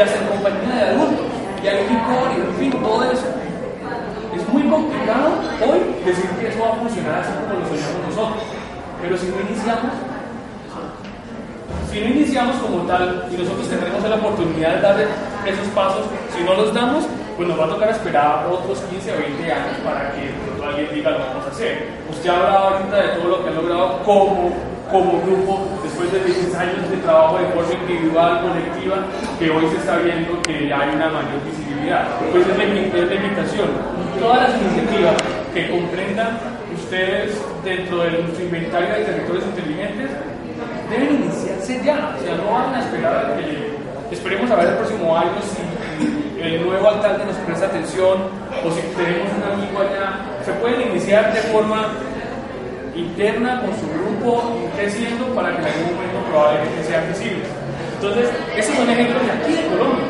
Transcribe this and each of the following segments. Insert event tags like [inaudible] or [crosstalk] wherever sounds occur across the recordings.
y en compañía de adultos, y hay licor, y en fin, todo eso. Es muy complicado hoy decir que eso va a funcionar así como lo soñamos nosotros, pero si no iniciamos, si no iniciamos como tal y nosotros tendremos la oportunidad de dar esos pasos, si no los damos, pues nos va a tocar esperar otros 15 o 20 años para que alguien diga lo vamos a hacer. Usted ha hablado ahorita de todo lo que ha logrado como, como grupo después de 10 años de trabajo de forma individual, colectiva, que hoy se está viendo que hay una mayor visibilidad. Pues es la, es la invitación. Todas las iniciativas que comprendan ustedes dentro de nuestro inventario de territorios inteligentes deben iniciarse ya, o sea, no van a esperar a que esperemos a ver el próximo año si el nuevo alcalde nos presta atención o si tenemos un amigo allá, se pueden iniciar de forma interna con su grupo, creciendo para que en algún momento probablemente sean visibles. Entonces, esos son ejemplos de aquí de Colombia.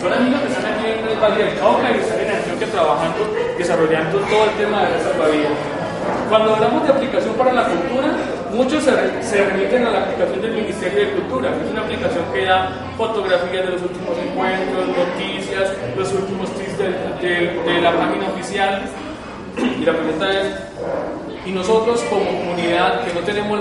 Son amigos que están aquí en el Valle del Cauca y están en Antioquia trabajando, desarrollando todo el tema de la salvavidas. Cuando hablamos de aplicación para la cultura, muchos se, remiten a la aplicación del Ministerio de Cultura, es una aplicación que da fotografías de los últimos encuentros, noticias, los últimos tweets de, la página oficial. [clears throat] Y la pregunta es, ¿y nosotros como comunidad que no tenemos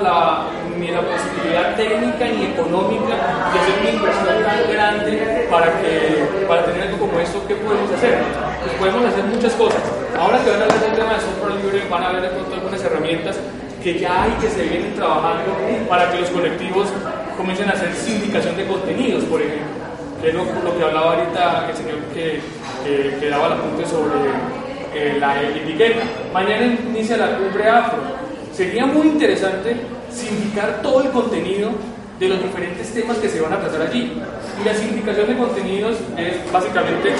ni la posibilidad técnica ni económica de hacer una inversión tan grande para, que, para tener algo como esto, qué podemos hacer? Pues podemos hacer muchas cosas. Ahora que van a hablar del tema de software libre, van a ver de pronto algunas herramientas que ya hay que se vienen trabajando para que los colectivos comiencen a hacer sindicación de contenidos, por ejemplo, que es lo, que hablaba ahorita el señor que, que, daba el apunte sobre eh, la etiqueta. Mañana inicia la cumbre afro. Sería muy interesante sindicar todo el contenido de los diferentes temas que se van a tratar allí. Y la sindicación de contenidos es básicamente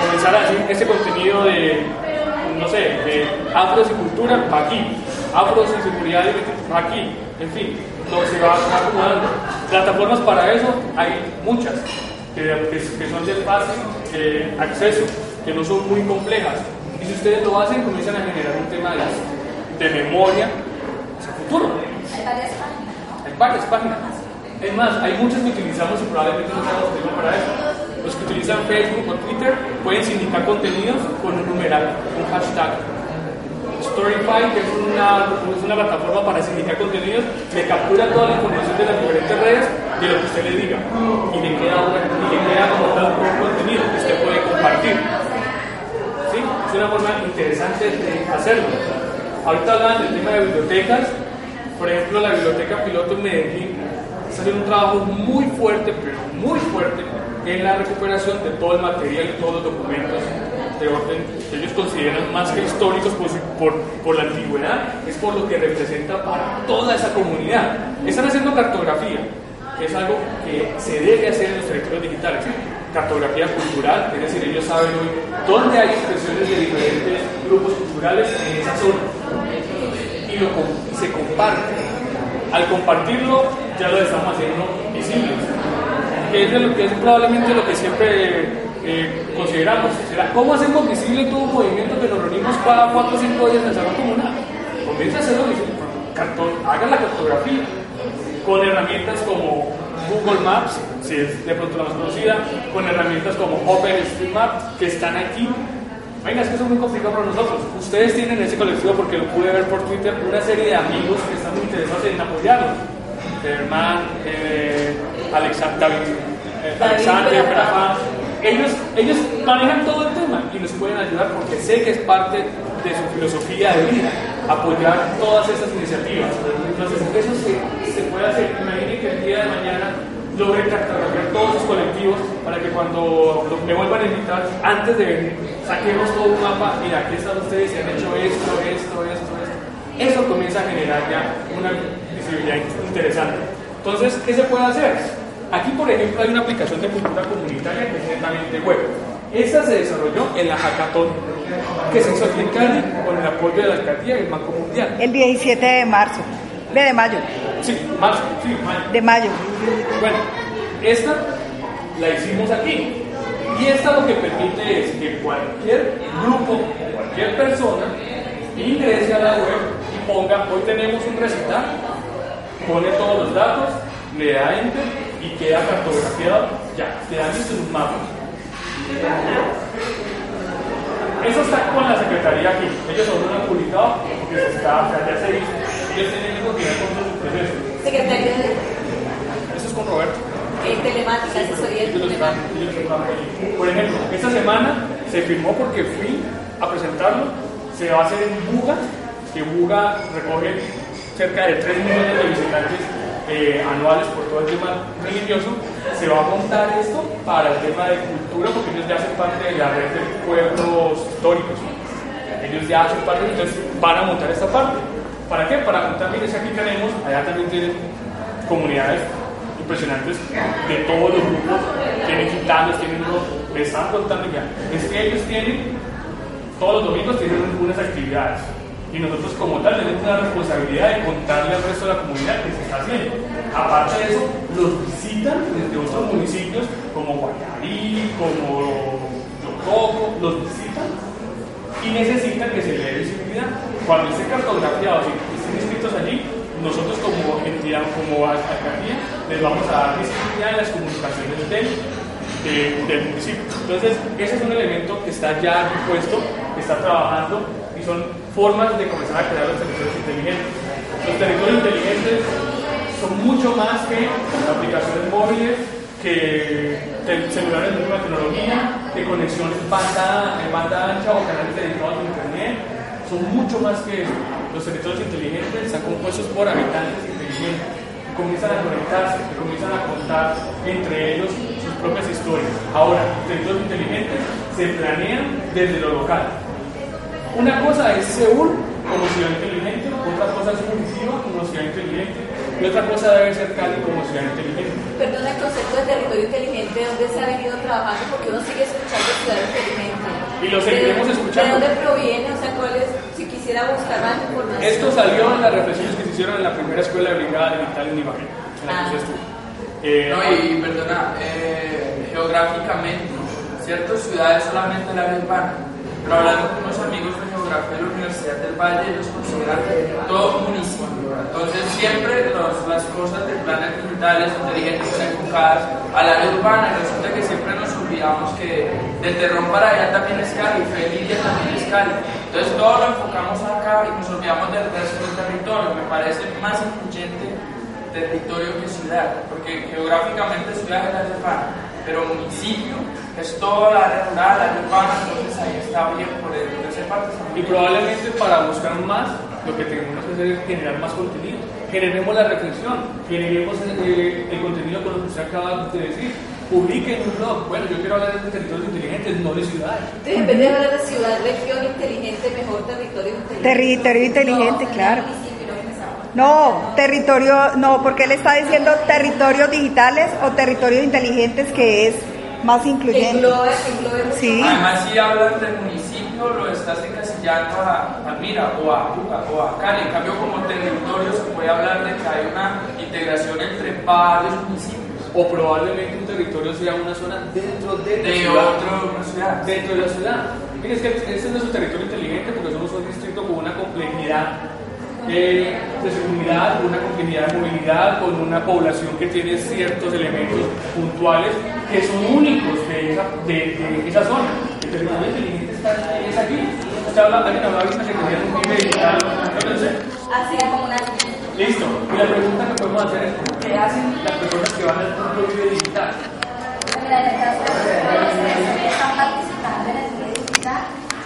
comenzar a hacer ese contenido de, no sé, de afros y cultura aquí, afros y seguridad aquí, en fin, lo se va acumulando. Plataformas para eso hay muchas, que, que, son de fácil eh, acceso, que no son muy complejas. Y si ustedes lo hacen, comienzan a generar un tema de, de memoria hacia futuro. Hay varias páginas. Hay varias páginas. Es más, hay muchas que utilizamos y probablemente no seamos tiempo para eso. Los que utilizan Facebook o Twitter pueden sindicar contenidos con un numeral, un hashtag. Storyfy, que es una, es una plataforma para sindicar contenidos, le captura toda la información de las diferentes redes de lo que usted le diga y le queda, y le queda como tal un contenido que usted puede compartir. Una forma interesante de hacerlo. Ahorita hablan del tema de bibliotecas. Por ejemplo, la biblioteca piloto en Medellín está haciendo un trabajo muy fuerte, pero muy fuerte, en la recuperación de todo el material y todos los documentos de orden que ellos consideran más que históricos por, por, por, la antigüedad, es por lo que representa para toda esa comunidad. Están haciendo cartografía, que es algo que se debe hacer en los territorios digitales. Cartografía cultural, es decir, ellos saben hoy dónde hay expresiones de diferentes grupos culturales en esa zona. Y, lo, se comparte. Al compartirlo, ya lo estamos haciendo visible que es, de lo que es probablemente lo que siempre eh, consideramos. ¿Cómo hacemos visible todo un movimiento que nos reunimos cada 4 o 5 días en el salón comunal? Comienza a hacerlo visible. Hagan la cartografía con herramientas como Google Maps, si es de pronto la más conocida, con herramientas como OpenStreetMap, que están aquí. Venga, es que eso es muy complicado para nosotros. Ustedes tienen ese colectivo, porque lo pude ver por Twitter, una serie de amigos que están muy interesados en apoyarnos. Germán, eh, Alexander, Alexander, ellos, ellos manejan todo el tema y nos pueden ayudar porque sé que es parte de su filosofía de vida, apoyar todas esas iniciativas. Entonces, eso se, se puede hacer. Que el día de mañana logren cartografiar todos sus colectivos para que cuando me vuelvan a invitar, antes de venir, saquemos todo un mapa. Mira, aquí están ustedes y han hecho esto, esto, esto, esto. Eso comienza a generar ya una visibilidad interesante. Entonces, ¿qué se puede hacer? Aquí, por ejemplo, hay una aplicación de cultura comunitaria que es netamente web. Esta se desarrolló en la Hackathon que se hizo en Cali con el apoyo de la alcaldía y el Banco Mundial. El 17 de marzo, de mayo. Sí, marzo, sí, mayo. De mayo. Bueno, esta la hicimos aquí. Y esta lo que permite es que cualquier grupo, cualquier persona, ingrese a la web y ponga, hoy tenemos un recital, pone todos los datos, le da enter y queda cartografiado Ya, te dan visto un mapa. Eso está con la secretaría aquí. Ellos son un publicado que se está, ya se hizo. Ellos tienen que continuar con su proceso. Secretario de Eso es con Roberto. eh, telemática, asesoría están- telemática. Por ejemplo, esta semana se firmó porque fui a presentarlo. Se va a hacer en Buga, que Buga recoge cerca de 3 millones de visitantes eh, anuales por todo el tema religioso. Se va a montar esto para el tema de cultura, porque ellos ya hacen parte de la red de pueblos históricos. Ellos ya hacen parte, entonces van a montar esta parte. ¿Para qué? Para montar, mire, si aquí tenemos, allá también tienen comunidades impresionantes de todos los grupos, tienen gitanos, tienen unos, me están contando ya, es que ellos tienen, todos los domingos tienen unas actividades y nosotros como tal tenemos la responsabilidad de contarle al resto de la comunidad que se está haciendo. Aparte de eso, los visitan desde otros municipios como Guayarí, como Yococo, los visitan y necesitan que se le dé visibilidad. Cuando estén cartografiados y estén inscritos allí, nosotros como entidad, como alcaldía, les vamos a dar visibilidad en las comunicaciones del, de- del municipio. Entonces, ese es un elemento que está ya puesto, que está trabajando y son formas de comenzar a crear los territorios inteligentes. Los territorios inteligentes son mucho más que aplicaciones móviles, que celulares de última tecnología, que conexiones banda, en banda ancha o canales dedicados a internet, son mucho más que eso. Los territorios inteligentes están compuestos por habitantes inteligentes, que comienzan a conectarse, que comienzan a contar entre ellos sus propias historias. Ahora, los territorios inteligentes se planean desde lo local. Una cosa es Seúl como ciudad inteligente, otra cosa es Curitiba como ciudad inteligente, y otra cosa debe ser Cali como ciudad inteligente. Perdón, el concepto de territorio inteligente, ¿dónde se ha venido trabajando? Porque uno sigue escuchando ciudad inteligente. Y lo seguiremos ¿De- escuchando. ¿De dónde proviene? O sea, ¿cuál es? Si quisiera buscar más información. Esto salió en las reflexiones que se hicieron en la primera escuela de brigada en Ibagué, en la que Ah. Eh, No, y perdona, eh, geográficamente, ¿cierto? Ciudades solamente la área urbana. Pero hablando con unos amigos de geografía de la Universidad del Valle, ellos consideran todo municipio. Entonces, siempre los- las cosas de planes digitales inteligentes enfocadas al área urbana. Resulta que siempre nos olvidamos que de Terrón para allá también es Cali, Felicia también es Cali. Entonces, todo lo enfocamos acá y nos olvidamos del resto del territorio. Me parece más influyente territorio que ciudad, porque geográficamente ciudad es la urbana, pero municipio es toda la área rural, la área urbana, entonces ahí está bien por, el, esa parte. Y probablemente para buscar más, lo que tenemos que hacer es generar más contenido. Generemos la reflexión, generemos eh, el contenido con lo que usted acaba de decir. Publiquen un blog. Bueno, yo quiero hablar de territorios inteligentes, no de ciudades. Entonces, en vez de hablar de ciudad, región inteligente, mejor territorio inteligente. Territorio inteligente, No, claro. no. No, territorio, no, porque él está diciendo territorios digitales o territorios inteligentes que es más incluyente. Englobe, englobe Sí. más. Además, si hablas del municipio, lo estás encasillando a Palmira o a, a- o a Cali. En cambio, como territorio, se puede hablar de que hay una integración entre varios municipios O probablemente un territorio sea una zona dentro de, la de ciudad. otro, una ciudad. dentro de la ciudad. Mire, es que este es nuestro territorio inteligente porque somos un distrito con una complejidad eh, de seguridad, una complejidad de movilidad, con una población que tiene ciertos elementos puntuales que son únicos de esa, de, de esa zona. El territorio inteligente está, es aquí. Usted habla, alguien hablaba ahorita que quería un PIB digital. Así como una. listo. Y la pregunta que podemos hacer es, ¿qué hacen las personas que van al punto PIB digital? En el caso de los jóvenes que están participando en el Foro digital,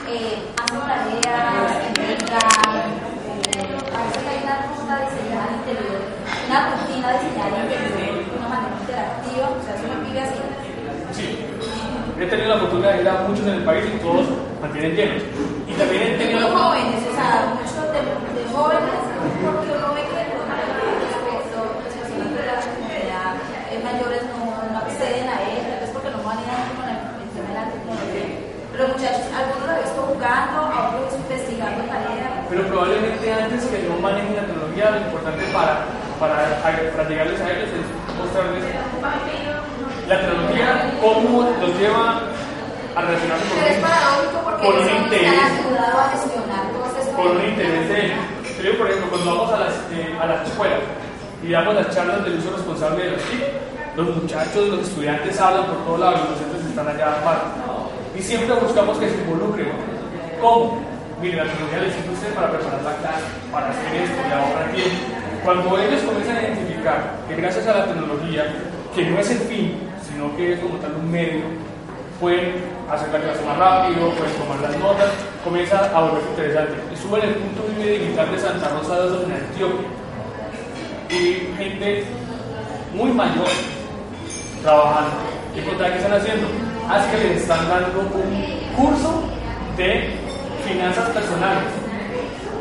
eh, hacen tareas, entregan, eh, a veces hay una ruta diseñada al interior, una rutina diseñada al interior de una manera interactiva, o sea, eso no vive así. Sí, he tenido la oportunidad de ir a muchos en el país y todos mantienen llenos. Y también he tenido la jóvenes, o sea, muchos de, de jóvenes, porque uno ve que de pronto respecto a las personas de la comunidad eh, mayores no, no acceden a él, tal vez porque no manejan como el, el tema de la tecnología. Pero muchachos, algunos lo he visto jugando, a otros investigando tareas. Pero probablemente antes que no manejen la tecnología, lo importante para, para, para llegarles a ellos es mostrarles la tecnología, cómo los lleva a relacionarse con un- Con un interés. con un de ellos. Por ejemplo, cuando vamos a las, eh, a las escuelas y damos las charlas del uso responsable de los TIC, los muchachos, los estudiantes hablan por todos lados, los docentes están allá aparte. Y siempre buscamos que se involucren. ¿Cómo? Mire, la tecnología les sirve para preparar la clase, para hacer esto, y ahorrar tiempo. Cuando ellos comienzan a identificar que gracias a la tecnología, que no es el fin, sino que es como tal un medio, pueden hacer la clase más rápido, pueden tomar las notas, comienza a volverse interesante. Estuve en el punto Vive digital de Santa Rosa de en Antioquia y gente muy mayor trabajando. ¿Qué que están haciendo? Así que les están dando un curso de finanzas personales.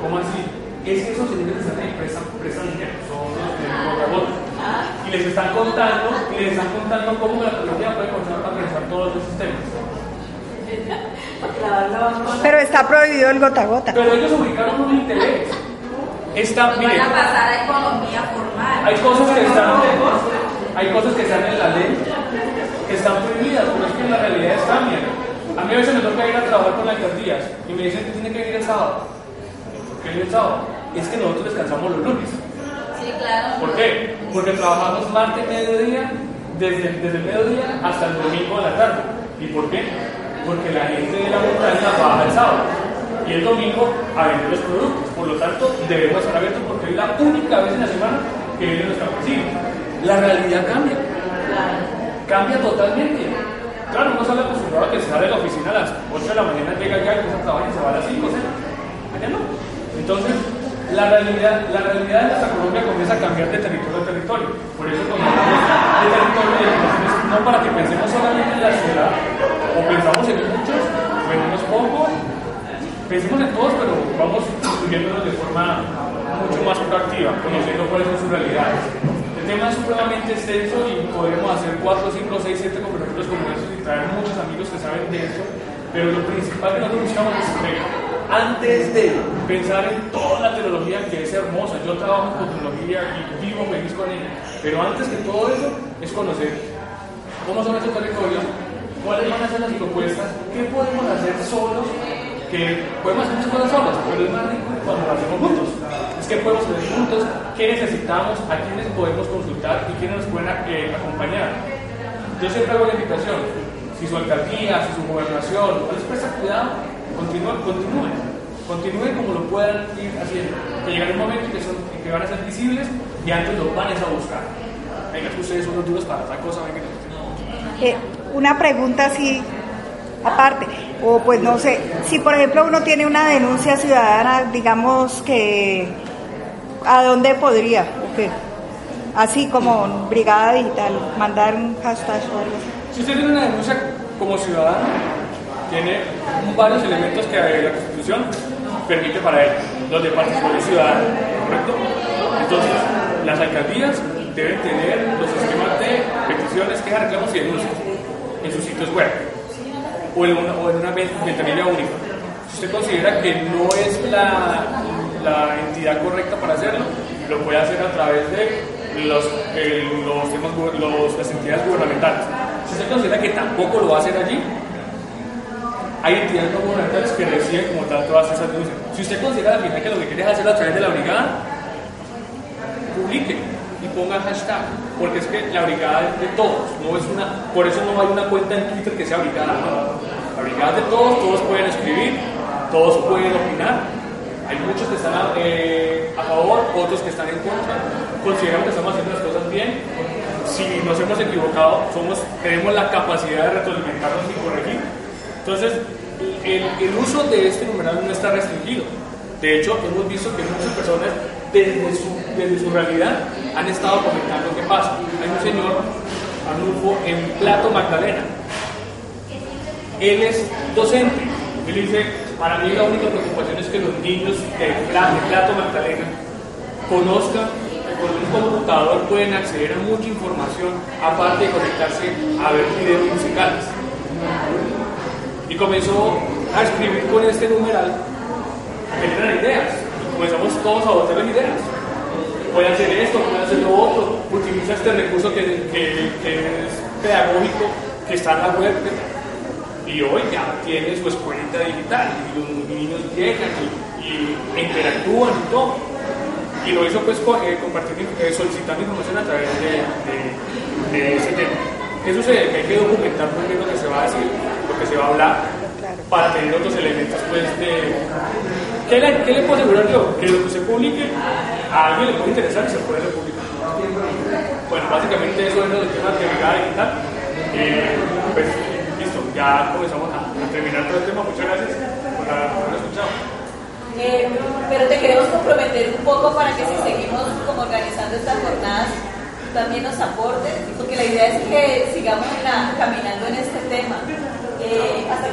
¿Cómo así? Es que esos señores están prestan, prestan dinero, son los de Y les están contando, y les están contando cómo la tecnología puede funcionar para realizar todos los sistemas. Pero está prohibido el gota a gota. Pero ellos ubicaron un interés. Está, van a pasar a economía formal. Hay cosas que están, hay cosas que están en la ley que están prohibidas, pero es que en la realidad cambian. A mí a veces me toca ir a trabajar con alcaldías y me dicen que tiene que ir el sábado. ¿Por qué el sábado? Es que nosotros descansamos los lunes. Sí, claro. ¿Por qué? Porque trabajamos martes mediodía, desde, desde el mediodía hasta el domingo a la tarde. ¿Y por qué? Porque la gente de la montaña trabaja el sábado y el domingo a vender los productos. Por lo tanto, debemos estar abiertos porque es la única vez en la semana que vienen los campesinos. La realidad cambia. Cambia totalmente. Claro, uno sale acostumbrado a que se sale de la oficina a las 8 de la mañana, llega ya, empieza a trabajar y se va a las 5, ¿sí? Allá no. Entonces, la realidad, la realidad de nuestra Colombia comienza a cambiar de territorio a territorio. Por eso cuando hablamos de territorio de no para que pensemos solamente en la ciudad, o pensamos en muchos, o en unos pocos, pensemos en todos, pero vamos estudiándolos de forma mucho más proactiva, conociendo cuáles son sus realidades. El tema es supremamente extenso y podemos hacer 4, 5, 6, 7 conversatorios como estos y traer muchos amigos que saben de eso, pero lo principal que nosotros buscamos es que antes de pensar en toda la tecnología que es hermosa, yo trabajo con tecnología y vivo feliz con ella, pero antes que todo eso es conocer cómo son esos territorios, cuáles van a ser las propuestas, qué podemos hacer solos que podemos hacer muchas cosas solos, pero es más rico cuando lo hacemos juntos. Es que podemos hacer juntos qué necesitamos, a quiénes podemos consultar y quiénes nos pueden eh, acompañar. Yo siempre hago la invitación, si su alcaldía, si su gobernación no les presta cuidado, continúen, continúen, continúen como lo puedan ir haciendo. Que llegará un momento en que, son, que van a ser visibles y antes los van a buscar. Venga, ustedes son los duros para otra cosa, venga. Eh, una pregunta así aparte. O pues no sé, si por ejemplo uno tiene una denuncia ciudadana, digamos que, ¿a dónde podría? ¿O qué? Así como Brigada Digital, mandar un hashtag o algo Si usted tiene una denuncia como ciudadano, tiene varios elementos que la Constitución permite para él, los de participación ciudadana, ¿correcto? Entonces, las alcaldías deben tener los sistemas de peticiones, quejas, reclamos y denuncias en sus sitios web o en una, o en una ventanilla única. Si usted considera que no es la, la entidad correcta para hacerlo, lo puede hacer a través de los, los temas, los, las entidades gubernamentales. Si usted considera que tampoco lo va a hacer allí, hay entidades no gubernamentales que reciben como tal todas esas denuncias. Si usted considera al final que lo que quiere es a través de la brigada, publique y ponga hashtag, porque es que la brigada es de todos, no es una, por eso no hay una cuenta en Twitter que sea brigada, la brigada es de todos, todos pueden escribir, todos pueden opinar, hay muchos que están a, eh, a favor, otros que están en contra, consideramos que estamos haciendo las cosas bien, si nos hemos equivocado, somos, tenemos la capacidad de retroalimentarnos y corregir. Entonces, el, uso de este numeral no está restringido. De hecho, hemos visto que muchas personas desde su realidad han estado comentando qué pasa. Hay un señor, Arnulfo, en Plato Magdalena. Él es docente. Él dice, para mí la única preocupación es que los niños de Plato, Magdalena conozcan que con un computador pueden acceder a mucha información aparte de conectarse a ver videos musicales. Y comenzó a escribir con este numeral a generar ideas comenzamos todos a botar las ideas. Puede hacer esto, puede hacer lo otro, utiliza este recurso que, que, es pedagógico, que está en la web, y hoy ya tiene su escuelita digital, y los niños llegan y, interactúan y todo. Y lo hizo pues eh, compartiendo, eh, solicitando información a través de, de ese tema. ¿Qué sucede? Que hay que documentar bien lo que se va a decir, que se va a hablar, para tener otros elementos pues de... ¿Qué le, qué le puedo asegurar yo? Que lo que se publique a alguien le puede interesar y se puede publicar. Bueno, básicamente eso es lo tema de brigada digital. Eh, pues listo, ya comenzamos a, a, terminar todo el tema. Muchas gracias por haber escuchado. Eh, pero te queremos comprometer un poco para que si seguimos como organizando estas jornadas también nos aportes, porque la idea es que sigamos la, caminando en este tema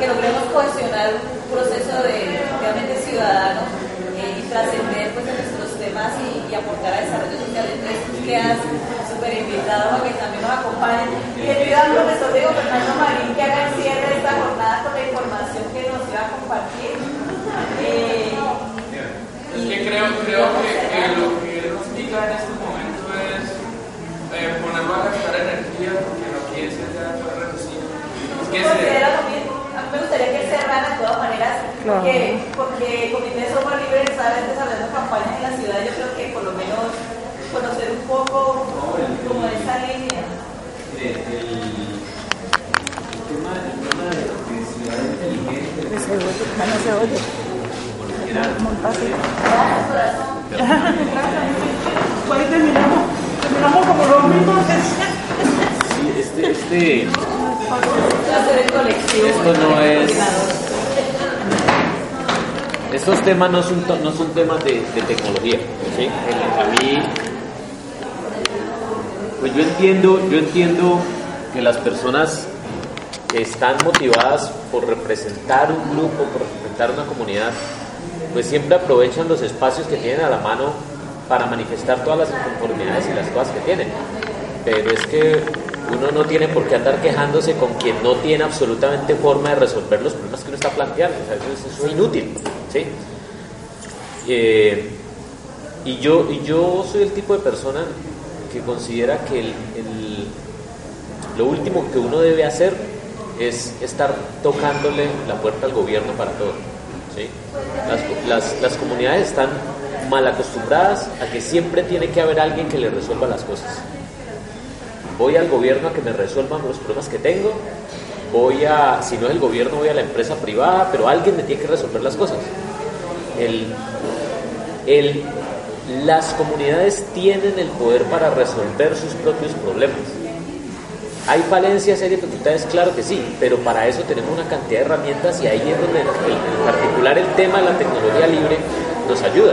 que logremos cohesionar un proceso de realmente ciudadano eh, y trascender pues, en nuestros temas y, y, aportar a desarrollo social. Entonces quedas súper invitado a que también nos acompañen. Y le pido al profesor Diego Fernando Marín que haga el cierre de esta jornada con la información que nos iba a compartir. Eh, es que creo, creo que, que, lo que él nos diga en este momento es eh, ponerlo a gastar energía porque la audiencia ya fue reducida. Es que se, que él cerrara de todas maneras, porque, porque Comité de Software Libre está desarrollando campañas en la ciudad. Yo creo que por lo menos conocer un poco como esa línea. El, el, tema, el tema de, ciudad inteligente. No se oye. Fácil. Pues terminamos, terminamos como los mismos. Sí, este, este, el. Esto no es, estos temas no son, no son temas de, de tecnología, ¿sí? A mí, pues yo entiendo, yo entiendo que las personas que están motivadas por representar un grupo, por representar una comunidad, pues siempre aprovechan los espacios que tienen a la mano para manifestar todas las inconformidades y las cosas que tienen. Pero es que uno no tiene por qué andar quejándose con quien no tiene absolutamente forma de resolver los problemas que uno está planteando. Eso, es- inútil. ¿sí? Eh, y, yo, y yo soy el tipo de persona que considera que lo último que uno debe hacer es estar tocándole la puerta al gobierno para todo. ¿sí? Las, las- las comunidades están mal acostumbradas a que siempre tiene que haber alguien que le resuelva las cosas. Voy al gobierno a que me resuelvan los problemas que tengo, voy a, si no es el gobierno, voy a la empresa privada, pero alguien me tiene que resolver las cosas. El, el, las comunidades tienen el poder para resolver sus propios problemas. ¿Hay falencias, hay dificultades? Claro que sí, pero para eso tenemos una cantidad de herramientas y ahí es donde en particular el tema de la tecnología libre nos ayuda.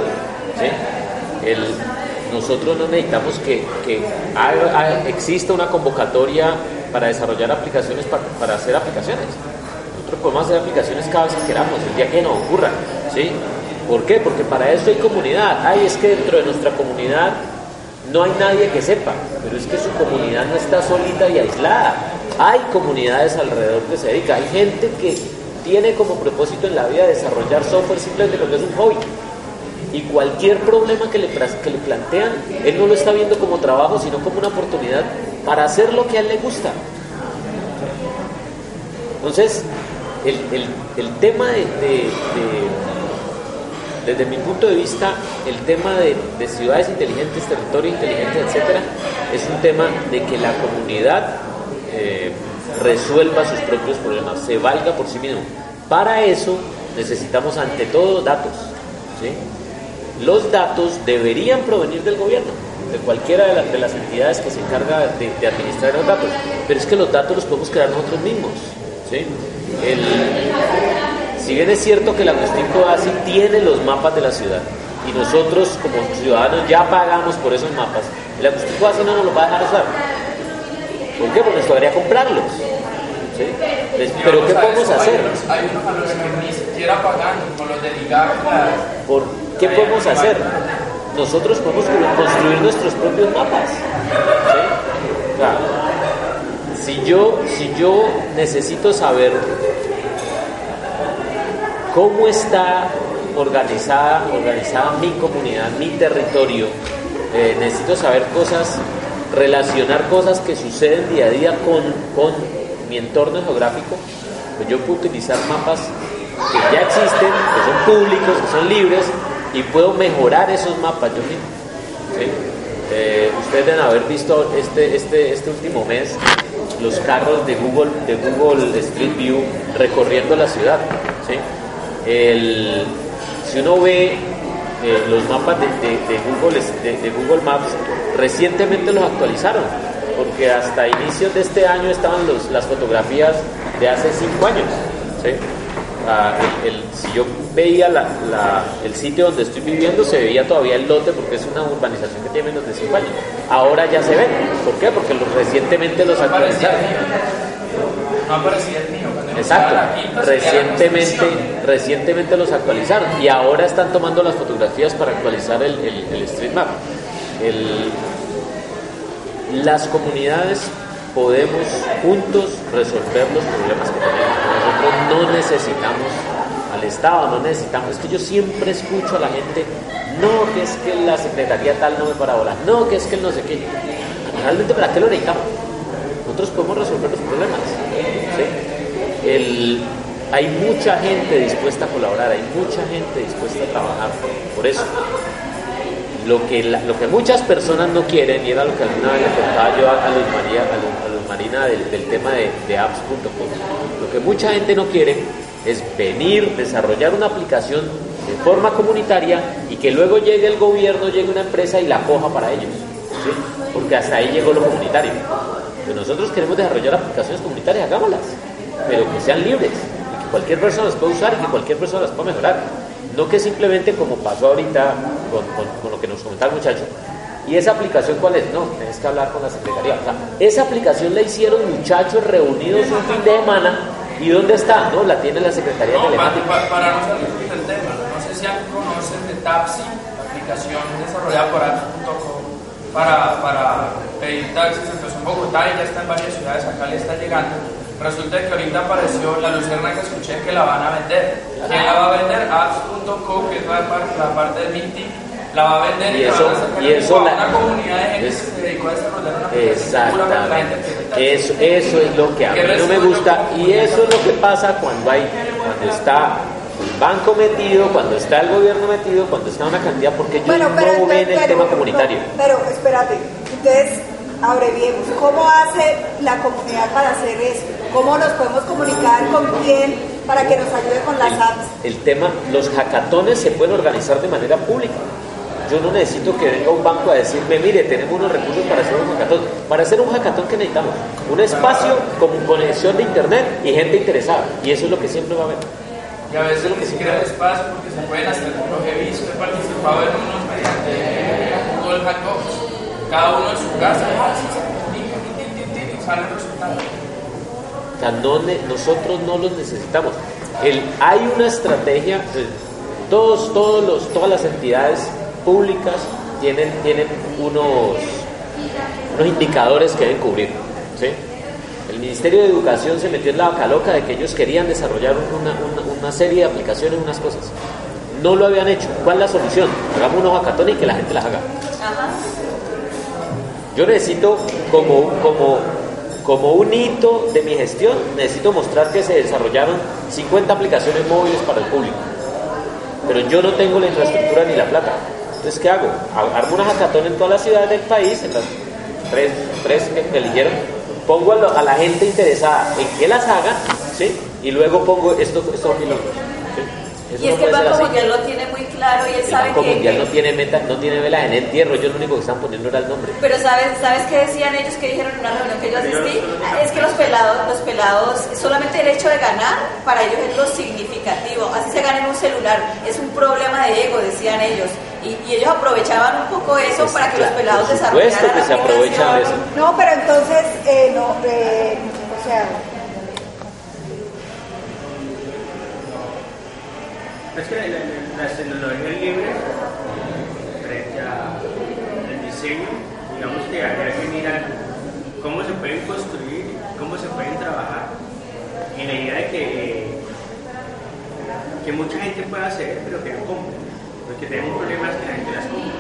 ¿sí? El- nosotros no necesitamos que, que exista una convocatoria para desarrollar aplicaciones, para, para hacer aplicaciones. Nosotros podemos hacer aplicaciones cada vez que queramos, el día que nos ocurra. ¿sí? ¿Por qué? Porque para eso hay comunidad. Ay, es que dentro de nuestra comunidad no hay nadie que sepa, pero es que su comunidad no está solita y aislada. Hay comunidades alrededor que se dedican. Hay gente que tiene como propósito en la vida desarrollar software simplemente porque es un hobby. Y cualquier problema que le, que le plantean, él no lo está viendo como trabajo, sino como una oportunidad para hacer lo que a él le gusta. Entonces, el, el- tema de, de- de- desde mi punto de vista, el tema de, de ciudades inteligentes, territorio inteligente, etcétera, es un tema de que la comunidad eh, resuelva sus propios problemas, se valga por sí mismo. Para eso necesitamos ante todo datos. ¿sí? Los datos deberían provenir del gobierno, de cualquiera de, las- de las entidades que se encarga de, de administrar los datos, pero es que los datos los podemos crear nosotros mismos. ¿sí? El, si bien es cierto que la Agustín Codazzi tiene los mapas de la ciudad y nosotros como ciudadanos ya pagamos por esos mapas, el Agustín Codazzi no nos los va a dejar usar. ¿Por qué? Porque nos podría comprarlos. ¿sí? Les- Pero ¿qué podemos hacer? Hay unos, a los que ni siquiera pagan, los de ligar las- ¿Por qué podemos hacer? Nosotros podemos construir nuestros propios mapas. si yo, si yo necesito saber cómo está organizada, organizada mi comunidad, mi territorio, eh, necesito saber cosas, relacionar cosas que suceden día a día con, con mi entorno geográfico, pues yo puedo utilizar mapas que ya existen, que son públicos, que son libres, y puedo mejorar esos mapas yo mismo. Eh, ustedes deben haber visto este, este, este último mes los carros de Google, de Google Street View recorriendo la ciudad. ¿sí? El, si uno ve eh, los mapas de, Google, de, Google Maps, recientemente los actualizaron, porque hasta inicios de este año estaban las fotografías de hace cinco años. Si yo veía la- la- el sitio donde estoy viviendo, se veía todavía el lote porque es una urbanización que tiene menos de 5 años. Ahora ya se ven. ¿Por qué? Porque recientemente los actualizaron. No aparecía el mío. Exacto. Recientemente, recientemente los actualizaron y ahora están tomando las fotografías para actualizar el, el, el Street Map. El- las comunidades podemos juntos resolver los problemas que tenemos. No necesitamos al Estado, no necesitamos. Es que yo siempre escucho a la gente, no, que es que la secretaría tal no me bolas, no, que es que el no sé qué. Realmente, ¿para qué lo necesitamos? Nosotros podemos resolver los problemas. ¿sí? El- hay mucha gente dispuesta a colaborar, hay mucha gente dispuesta a trabajar por eso. Lo que, la- lo que muchas personas no quieren, y era lo que alguna vez le contaba yo a, a Luz María, a Luz, Marina del, tema de, de apps.com, lo que mucha gente no quiere es venir, desarrollar una aplicación de forma comunitaria y que luego llegue el gobierno, llegue una empresa y la coja para ellos. Porque hasta ahí llegó lo comunitario. Que nosotros queremos desarrollar aplicaciones comunitarias, hagámoslas, pero que sean libres, y que cualquier persona las pueda usar y que cualquier persona las pueda mejorar. No que simplemente como pasó ahorita con, con- con lo que nos comentaba el muchacho. ¿Y esa aplicación cuál es? No, tienes que hablar con la secretaría. O sea, esa aplicación la hicieron muchachos reunidos un fin de semana. ¿Y dónde está? No, la tiene la Secretaría No, Telemática. para, para no salir del tema, no sé si conocen de Tapsi, la aplicación desarrollada por apps.com para, para pedir taxis, empezó en Bogotá y ya está en varias ciudades, acá le está llegando. Resulta que ahorita apareció la lucerna que escuché que la van a vender. ¿Quién la va a vender? Apps.com, que es la, par- la parte de Minty, la va a vender y, Y la eso- van a sacar y eso a la- una comunidad de gente es- que se dedicó a desarrollar una la. Exactamente. Eso, eso es lo que a mí ¿Qué no me gusta y eso es lo que pasa cuando hay, cuando está el banco metido, cuando está el gobierno metido, cuando está una cantidad, porque ellos Bueno, pero, no ven el pero- tema comunitario. no, pero espérate, entonces abreviemos. ¿Cómo hace la comunidad para hacer eso? ¿Cómo nos podemos comunicar con quién para que nos ayude con las apps? El tema, los hackatones se pueden organizar de manera pública. Yo no necesito que venga un banco a decirme, mire, tenemos unos recursos para hacer un hackatón. Para hacer un hackatón, ¿qué necesitamos? Un espacio con conexión de internet y gente interesada. Y eso es lo que siempre va a haber. Y a veces ni siquiera el espacio porque se pueden hacer, lo que he visto, he participado en unos mediante Google Hangouts, cada uno en su casa, y sale el resultado. O sea, no nosotros no los necesitamos. El, hay una estrategia, eh, todos, todos los, todas las entidades públicas tienen, tienen unos, unos indicadores que deben cubrir. ¿sí? El Ministerio de Educación se metió en la vaca loca de que ellos querían desarrollar una, una- una serie de aplicaciones, unas cosas. No lo habían hecho. ¿Cuál es la solución? Hagamos unos hackatones y que la gente las haga. Yo necesito, como, como, como un hito de mi gestión, necesito mostrar que se desarrollaron 50 aplicaciones móviles para el público. Pero yo no tengo la infraestructura ni la plata. Entonces, ¿qué hago? Ha- Armo una hackathon en todas las ciudades del país, en las tres, que, que eligieron. Pongo a, la gente interesada en que las haga, ¿sí? Y luego pongo esto, esto y lo otro. ¿sí? Eso Y es no que el Banco. Mundial lo tiene muy claro y él El sabe Banco que... Mundial no tiene meta, no tiene velas en el entierro. Yo lo único que están poniendo era el nombre. Pero ¿sabes, ¿sabes qué decían ellos que dijeron en una reunión que yo asistí? Es que los pelados, los pelados, solamente el hecho de ganar, para ellos es lo significativo. Así se ganan un celular, es un problema de ego, decían ellos. Y, y ellos aprovechaban un poco eso para que los pelados por supuesto desarrollaran que la se aprovechan de eso. No, pero entonces, eh, no, eh, o sea, Es que la, la- tecnologías libres, frente al diseño, digamos que habría que mirar cómo se pueden construir, cómo se pueden trabajar, en la idea de que, que mucha gente pueda hacer, pero que no compre. Porque tenemos un problema es que la gente las compra.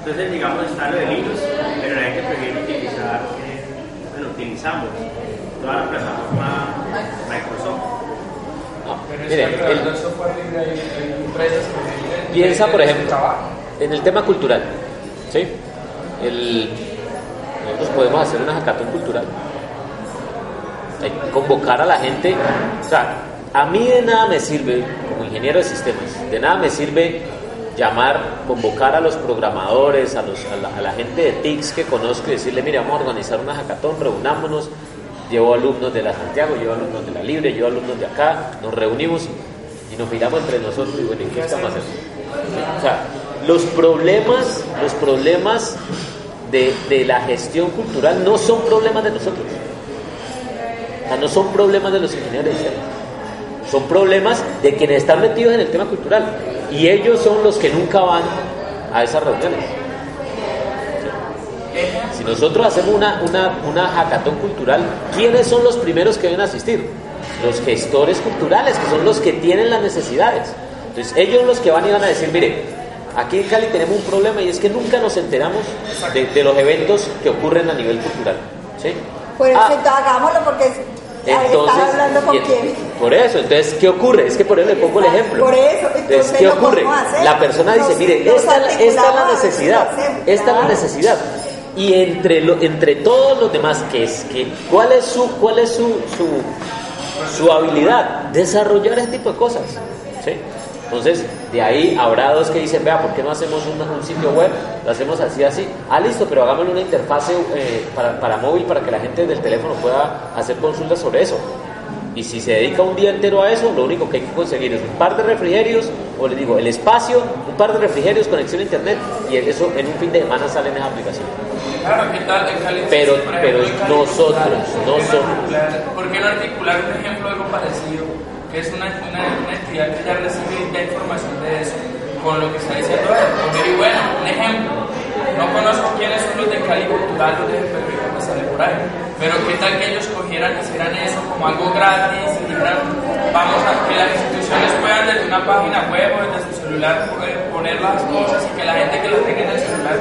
Entonces, digamos, está lo de Linux, pero la gente prefiere utilizar, eh, bueno, utilizamos toda la plataforma Microsoft. El- Piensa, por ejemplo, en el tema cultural. ¿sí? nosotros podemos hacer una hackathon cultural. Que convocar a la gente. O sea, a mí de nada me sirve, como ingeniero de sistemas, de nada me sirve llamar, convocar a los programadores, a, la, gente de TICS que conozco y decirle, mire, vamos a organizar una hackathon, reunámonos, llevo alumnos de la Santiago, llevo alumnos de la Libre, llevo alumnos de acá, nos reunimos y nos miramos entre nosotros y bueno, ¿y qué estamos haciendo? O sea, los problemas, los problemas de, de la gestión cultural no son problemas de nosotros. O sea, no son problemas de los ingenieros de. Son problemas de quienes están metidos en el tema cultural. Y ellos son los que nunca van a esas reuniones. Si nosotros hacemos una, una, una hackathon cultural, ¿quiénes son los primeros que deben asistir? Los gestores culturales, que son los que tienen las necesidades. Entonces, ellos los que van y van a decir, mire, aquí en Cali tenemos un problema y es que nunca nos enteramos de, de los eventos que ocurren a nivel cultural. ¿sí? Por eso Ah, entonces hagámoslo porque es- entonces, estás hablando con quién. por eso, entonces, ¿qué ocurre? Es que por eso le pongo el ejemplo. Por eso, entonces ¿qué ocurre? La persona dice, mire, esta, esta es la necesidad, esta es la necesidad. Y entre, lo, entre todos los demás, ¿qué es? que ¿Cuál es su, cuál es su, su, su habilidad? Desarrollar ese tipo de cosas. ¿sí? Entonces, de ahí habrá dos que dicen, vea, ¿por qué no hacemos un, un sitio web? Lo hacemos así, así. Ah, listo, pero hagámosle una interfase eh, para, para móvil para que la gente del teléfono pueda hacer consultas sobre eso. Y si se dedica un día entero a eso, lo único que hay que conseguir es un par de refrigerios, o les digo, el espacio, un par de refrigerios, conexión a internet, y eso en un fin de semana sale en esa aplicación. Claro, ¿qué tal? En Cali Pero- pero ejemplo, nosotros, Cultural, ¿por qué nosotros. ¿Por qué no articular un ejemplo de algo parecido? Que es una, una, una entidad que ya recibe ya información de eso, con lo que está diciendo él. Y bueno, un ejemplo. No conozco quiénes son los de Cali Cultural, los de Perú, que sale por ahí. Pero qué tal que ellos cogieran y hicieran eso como algo gratis y dijeran, vamos a que las instituciones puedan desde una página web o desde su celular poner las cosas y que la gente que lo tenga en el celular.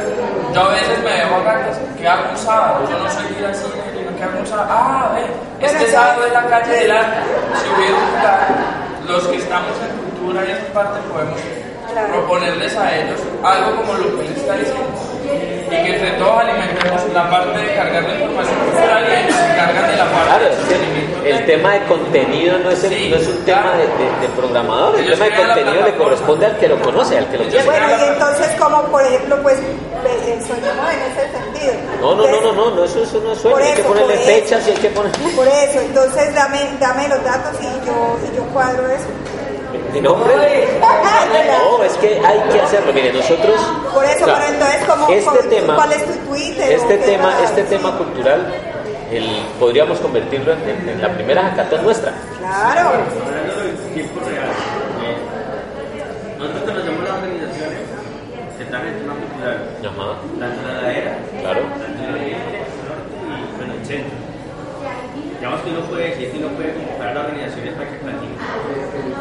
Yo a veces me dejo cartas, ¿qué hago un sábado? Yo no soy ir al cine, yo no ¿qué hago un sábado? Ah, ve, este Pero sábado es la calle del arte. Si hubiera un lugar, los que estamos en cultura y en parte podemos proponerles a ellos algo como lo que él está diciendo. Y que entre todos alimentemos la parte de cargar la información cultural y ellos se cargan de la parte Claro, de el tema de contenido no es, el- Sí, no es un tema de, de- de programador, el Ellos tema de contenido le corresponde al que lo conoce, al que lo tiene. Bueno, y entonces, como por ejemplo, pues, soñemos en ese sentido. No, no, no, Entonces, no, no, no, eso, eso no es sueño, hay que ponerle fechas y hay que poner... Por eso, entonces dame, dame los datos y yo, y yo cuadro eso. ¿Mi nombre? No, [laughs] es que hay que hacerlo. Mire, nosotros... Por eso, o sea, pero entonces, ¿cómo, este cómo- tema, ¿cuál es tu Twitter? Este tema, este tema cultural, el, podríamos convertirlo en, en- en la primera hackathon nuestra. Claro. Nosotros conocemos las organizaciones que están en el tema cultural, Ajá, la trasladadera, claro. la norte y bueno, el centro. Digamos que uno puede decir que uno puede convocar a las organizaciones para que platiquen.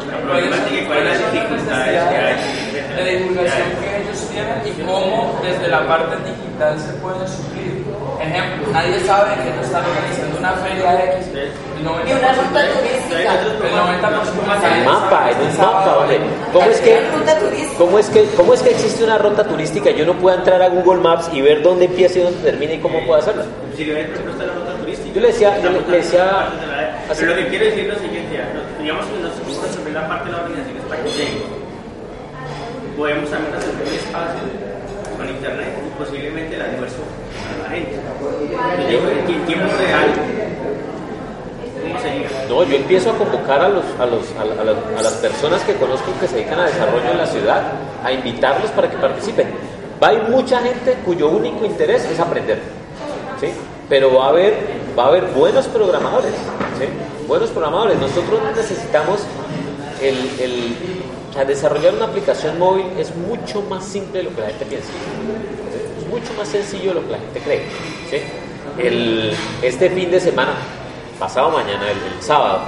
La problemática cuáles son las dificultades que hay. de divulgación que ellos tienen y cómo desde la parte digital se pueden suplir. Ejemplo, nadie sabe que ellos están organizando una feria X. El 90% Y una ruta turística. El 90% En mapa, en un mapa, hombre. ¿Cómo es que, cómo es que, cómo es que existe una ruta turística yo no puedo entrar a Google Maps y ver dónde empieza y dónde termina y cómo puedo hacerla? Si le Yo le decía- yo le- le decía- Pero lo que quiero decir es lo siguiente, digamos que nosotros podemos resolver la parte de para que lleguen. Podemos también hacer un espacio con internet y posiblemente el almuerzo para la gente. En tiempo real, ¿cómo sería? No, yo empiezo a convocar a, los, a, los, a, la- a las- a las personas que conozco que se dedican a desarrollo en la ciudad, a invitarlos para que participen. Va a haber mucha gente cuyo único interés es aprender, ¿sí? Pero va a haber, va a haber buenos programadores. Buenos programadores. Nosotros necesitamos el, el, sea, desarrollar una aplicación móvil es mucho más simple de lo que la gente piensa. Es mucho más sencillo de lo que la gente cree. El, este fin de semana, pasado mañana, el, sábado,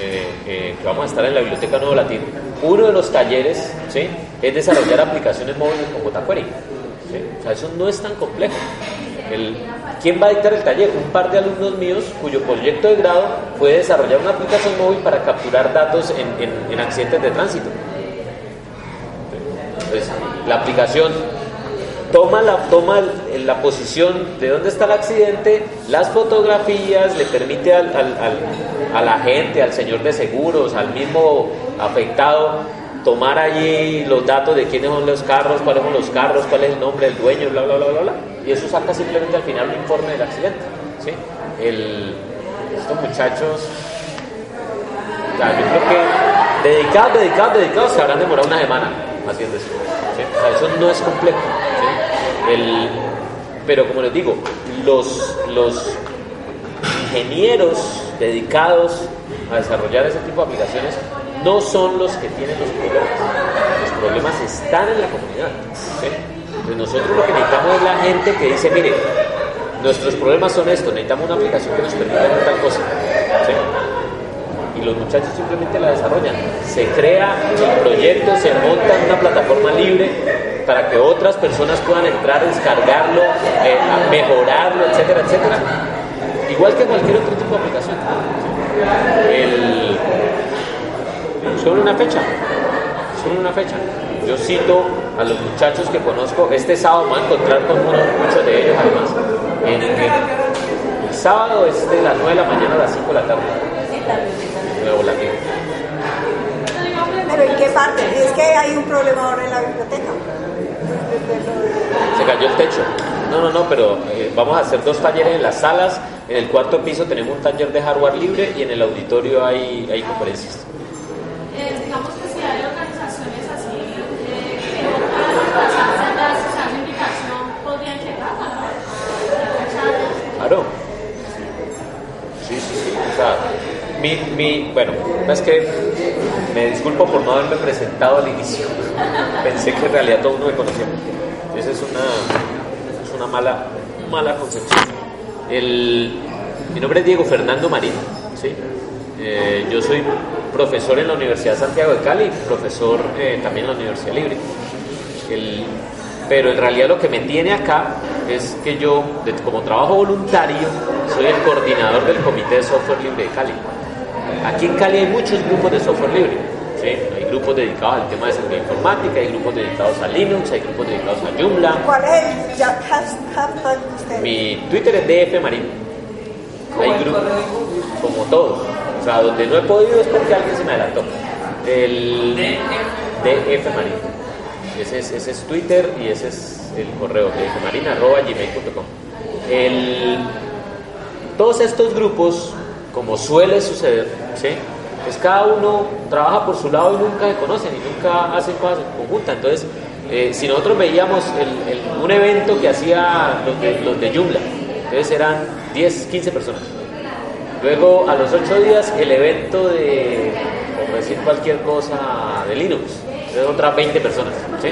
eh, eh, que vamos a estar en la Biblioteca Nuevo Latín, uno de los talleres ¿sí? es desarrollar aplicaciones móviles con jQuery. ¿sí? O sea, eso no es tan complejo. ¿Quién va a dictar el taller? Un par de alumnos míos cuyo proyecto de grado fue desarrollar una aplicación móvil para capturar datos en, en- en accidentes de tránsito. La aplicación toma la, toma la posición de dónde está el accidente, las fotografías, le permite al, al- al- a la gente, al señor de seguros, al mismo afectado, tomar allí los datos de quiénes son los carros, cuáles son los carros, cuál es el nombre del dueño, bla, bla, bla, bla, bla. Y eso saca simplemente al final un informe del accidente. ¿sí? Estos muchachos, o sea, yo creo que dedicados, dedicados, dedicados, se habrán demorado una semana haciendo eso. O sea, eso no es complejo. ¿sí? El, pero como les digo, los, los ingenieros dedicados a desarrollar ese tipo de aplicaciones no son los que tienen los problemas. Los problemas están en la comunidad. ¿sí? Nosotros lo que necesitamos es la gente que dice, mire, nuestros problemas son estos, necesitamos una aplicación que nos permita hacer tal cosa. Y los muchachos simplemente la desarrollan. Se crea el proyecto, se monta una plataforma libre para que otras personas puedan entrar, descargarlo, eh, mejorarlo, etcétera, etcétera. Igual que cualquier otro tipo de aplicación. El, una fecha, sobre una fecha. Yo cito a los muchachos que conozco, este sábado me voy a encontrar con uno- muchos de ellos además. En, en- el sábado es de las 9 de la mañana a las 5 de la tarde. Nuevo Latino. Pero ¿en qué parte? Es que hay un problema ahora en la biblioteca. Se cayó el techo. No, no, no, pero eh, vamos a hacer dos talleres en las salas. En el cuarto piso tenemos un taller de hardware libre y en el auditorio hay, hay conferencias. Eh, digamos que si hay organizaciones así eh, que no puedan organizarse las o sea, una invitación, podrían llegar a Claro. Sí, sí, sí. O sea, mi, mi, bueno, es que me disculpo por no haberme presentado al inicio. Pensé que en realidad todo el mundo me conocía. Esa es una, es una mala, mala concepción. El, mi nombre es Diego Fernando Marín, ¿sí? Eh, yo soy profesor en la Universidad de Santiago de Cali, profesor eh, también en la Universidad Libre. El- pero en realidad lo que me tiene acá es que yo, como trabajo voluntario, soy el coordinador del Comité de Software Libre de Cali. Aquí en Cali hay muchos grupos de software libre. ¿sí? Hay grupos dedicados al tema de seguridad informática, hay grupos dedicados a Linux, hay grupos dedicados a Joomla. ¿Cuál es el hashtag de usted? Mi Twitter es DF Marín. Hay grupos, como todo. O sea, donde no he podido es porque alguien se me adelantó. El DF Marín. Ese es, ese es Twitter y ese es el correo dfmarin.gmail.com. El, todos estos grupos, como suele suceder, ¿sí? pues cada uno trabaja por su lado y nunca se conocen y nunca hacen cosas en conjunta. Entonces, eh, si nosotros veíamos el- un evento que hacía los de, los Joomla, entonces eran 10, 15 personas. Luego, a los 8 días, el evento de, por decir cualquier cosa, de Linux, de otras 20 personas. ¿sí?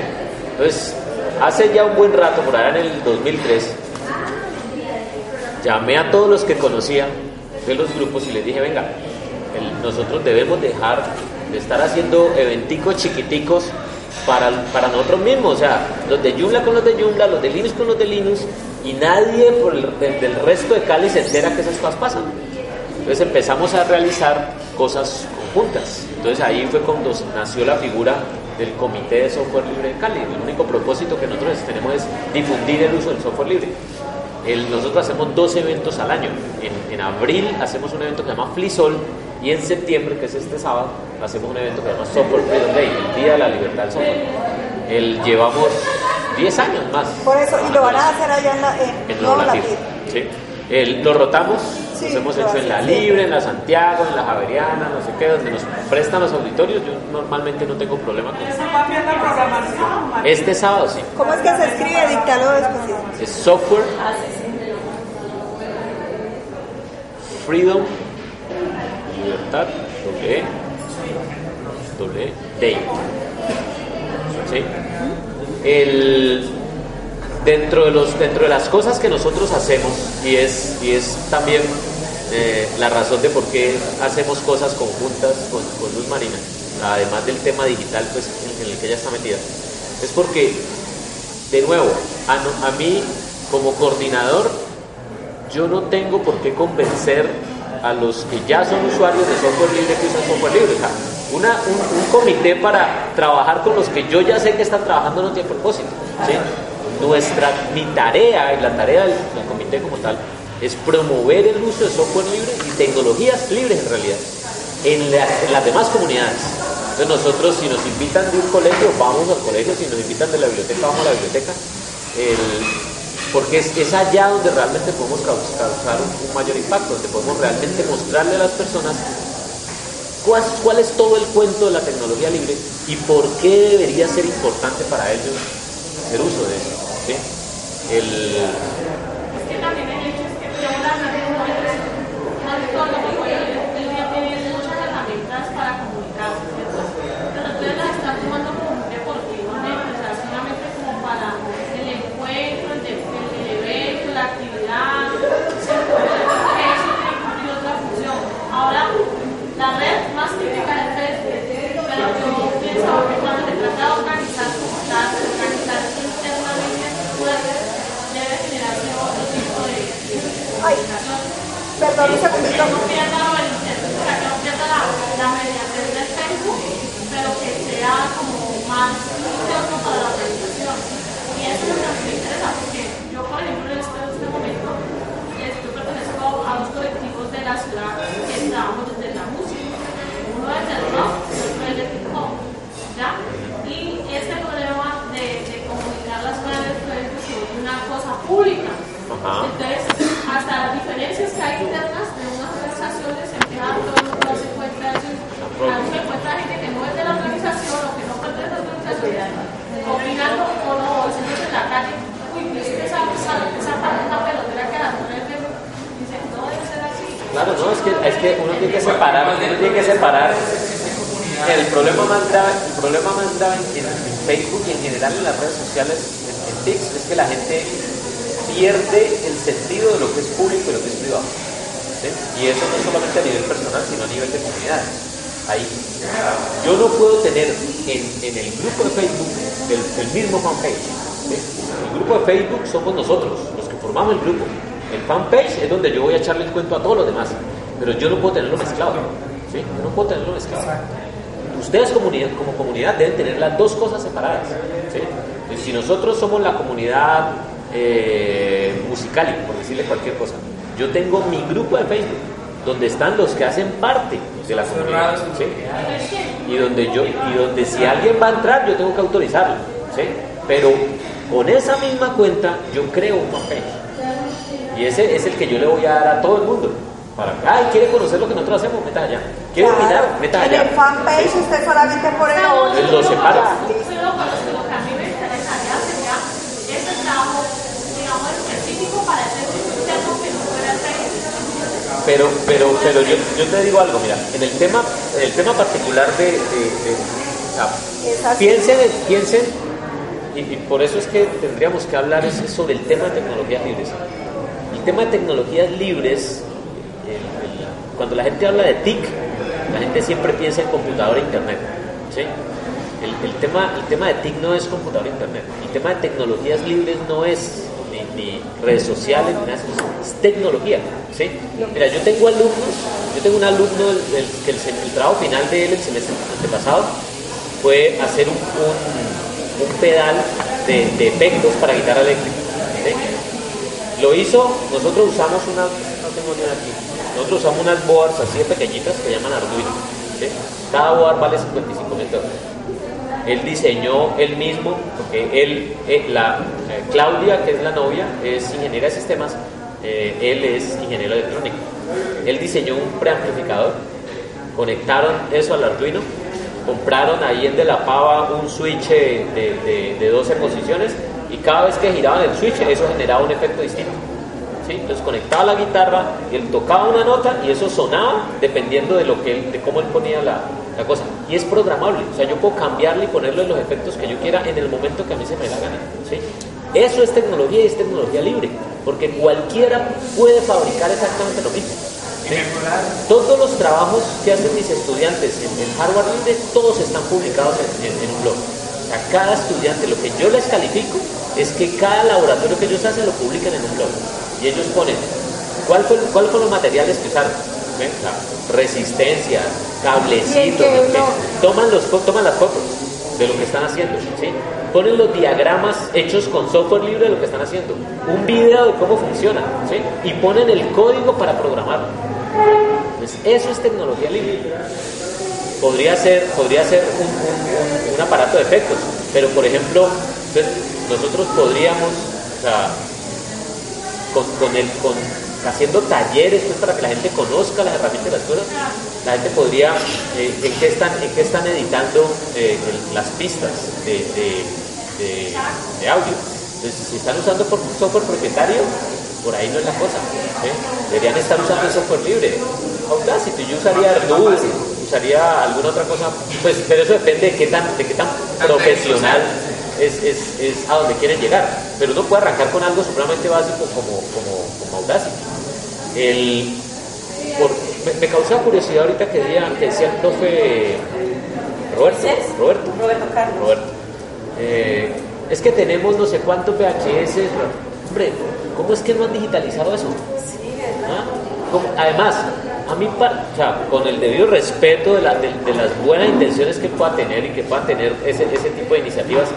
Entonces, hace ya un buen rato, por allá en el 2003, llamé a todos los que conocía de los grupos y les dije, venga, nosotros debemos dejar de estar haciendo eventicos chiquiticos para, para nosotros mismos, o sea, los de Joomla con los de Joomla, los de Linux con los de Linux, y nadie del, del resto de Cali se entera que esas cosas pasan. Entonces empezamos a realizar cosas conjuntas. Entonces ahí fue cuando nació la figura del Comité de Software Libre de Cali. El único propósito que nosotros tenemos es difundir el uso del software libre. El- nosotros hacemos dos eventos al año. En, en abril hacemos un evento que se llama FliSol y en septiembre, que es este sábado, hacemos un evento que se llama Software Freedom Day, el Día de la Libertad del Software. El, llevamos 10 años más. Por eso, y lo van a hacer allá en la en. El- lo rotamos, los hemos hecho en la. Libre, en la Santiago, en la Javeriana, no sé qué, donde nos prestan los auditorios. Yo normalmente no tengo problema con eso. Este sábado sí. ¿Cómo es que se escribe? Dictalo después. Es software freedom libertad doble doble day ¿Sí? el dentro de los dentro de las cosas que nosotros hacemos y es y es también eh, la razón de por qué hacemos cosas conjuntas con, con Luz Marina además del tema digital pues en, en el que ella está metida es porque de nuevo, a, a mí como coordinador, yo no tengo por qué convencer a los que ya son usuarios de software libre que usan software libre. Una- un, un comité para trabajar con los que yo ya sé que están trabajando no tiene propósito. ¿sí? nuestra, mi tarea y la tarea del, del comité como tal es promover el uso de software libre y tecnologías libres en realidad en, la- en las demás comunidades. Entonces nosotros si nos invitan de un colegio, vamos al colegio, si nos invitan de la biblioteca, vamos a la biblioteca. Porque es, es allá donde realmente podemos caus- causar un, mayor impacto, donde podemos realmente mostrarle a las personas cuál, cuál es todo el cuento de la tecnología libre y por qué debería ser importante para ellos hacer uso de eso. El, somos nosotros, los que formamos el grupo. El fanpage es donde yo voy a echarle el cuento a todos los demás, pero yo no puedo tenerlo mezclado. ¿sí? Yo no puedo tenerlo mezclado. Ustedes comunidad, como comunidad deben tener las dos cosas separadas. ¿sí? Y Si nosotros somos la comunidad eh, musical, por decirle cualquier cosa, yo tengo mi grupo de Facebook donde están los que hacen parte de la comunidad. ¿sí? Y donde yo y donde si alguien va a entrar yo tengo que autorizarlo. ¿sí? Pero con esa misma cuenta yo creo un fanpage. Y ese es el que yo le voy a dar a todo el mundo. Para, ay, quiere conocer lo que nosotros hacemos, meta allá. Quiere opinar, meta en allá. el fanpage usted solamente pone Él lo separa. Pero lo que a mí me interesaría sería ese trabajo, digamos, específico para ese interno que no fuera el. Pero, pero, pero yo, yo te digo algo, mira, en el tema, en el tema particular de, de- de- así. piensen, piensen, y, y por eso es que tendríamos que hablar sobre el tema de tecnologías libres. El tema de tecnologías libres, el- el- cuando la gente habla de TIC, la gente siempre piensa en computadora e internet. ¿sí? El, el tema, el tema de TIC no es computadora e internet. El tema de tecnologías libres no es ni, ni redes sociales, ni nada es tecnología. ¿sí? Mira, yo tengo alumnos, yo tengo un alumno el- el- que el, sem- el trabajo final de él el semestre antepasado fue hacer un, un- un pedal de, de efectos para guitarra eléctrica. ¿sí? Lo hizo, nosotros usamos una, no tengo ni aquí, nosotros usamos unas boards así de pequeñitas que llaman Arduino. ¿sí? Cada board vale 55 mil dólares. Él diseñó él mismo, porque él, eh, la, eh, Claudia, que es la novia, es ingeniera de sistemas, eh, él es ingeniero electrónico. Él diseñó un preamplificador, conectaron eso al Arduino, compraron ahí en De La Pava un switch de, de- de 12 posiciones y cada vez que giraban el switch eso generaba un efecto distinto. ¿sí? Entonces conectaba la guitarra y él tocaba una nota y eso sonaba dependiendo de, lo que él- de cómo él ponía la, la cosa. Y es programable, o sea, yo puedo cambiarle y ponerle los efectos que yo quiera en el momento que a mí se me da gana. ¿sí? Eso es tecnología y es tecnología libre, porque cualquiera puede fabricar exactamente lo mismo. Todos los trabajos que hacen mis estudiantes en, en hardware libre, todos están publicados en, en- en un blog. O sea, cada estudiante, lo que yo les califico es que cada laboratorio que ellos hacen lo publican en un blog. Y ellos ponen, ¿cuál fue, ¿cuáles fueron los materiales que usaron? ¿Ven? La resistencia, cablecitos, el toman, los, toman las fotos. de lo que están haciendo, ¿sí? Ponen los diagramas hechos con software libre de lo que están haciendo, un video de cómo funciona, ¿sí? Y ponen el código para programarlo. Pues eso es tecnología libre. Podría ser, podría ser un, aparato de efectos, pero por ejemplo, pues, nosotros podríamos, o sea, con, el, haciendo talleres pues, para que la gente conozca las herramientas y las cosas, la gente podría, eh, ¿en, qué están, ¿en qué están editando eh, las pistas de, de- de- de audio? Entonces, si están usando software propietario, por ahí no es la cosa. Deberían estar usando el software libre. Audacity, yo usaría Ardour, usaría alguna otra cosa, pues, pero eso depende de qué tan, de qué tan profesional es, es, es a donde quieren llegar. Pero uno puede arrancar con algo supremamente básico como, como, como Audacity. El, por- me, me causa curiosidad ahorita que decía, que decía el profe Roberto. Roberto. Roberto Carlos. Roberto. Eh, es que tenemos no sé cuántos VHS. Hombre, ¿cómo es que no han digitalizado eso? ¿Ah? Además, a mí, o sea, con el debido respeto de, la- de- de las buenas intenciones que pueda tener y que pueda tener ese, ese tipo de iniciativas,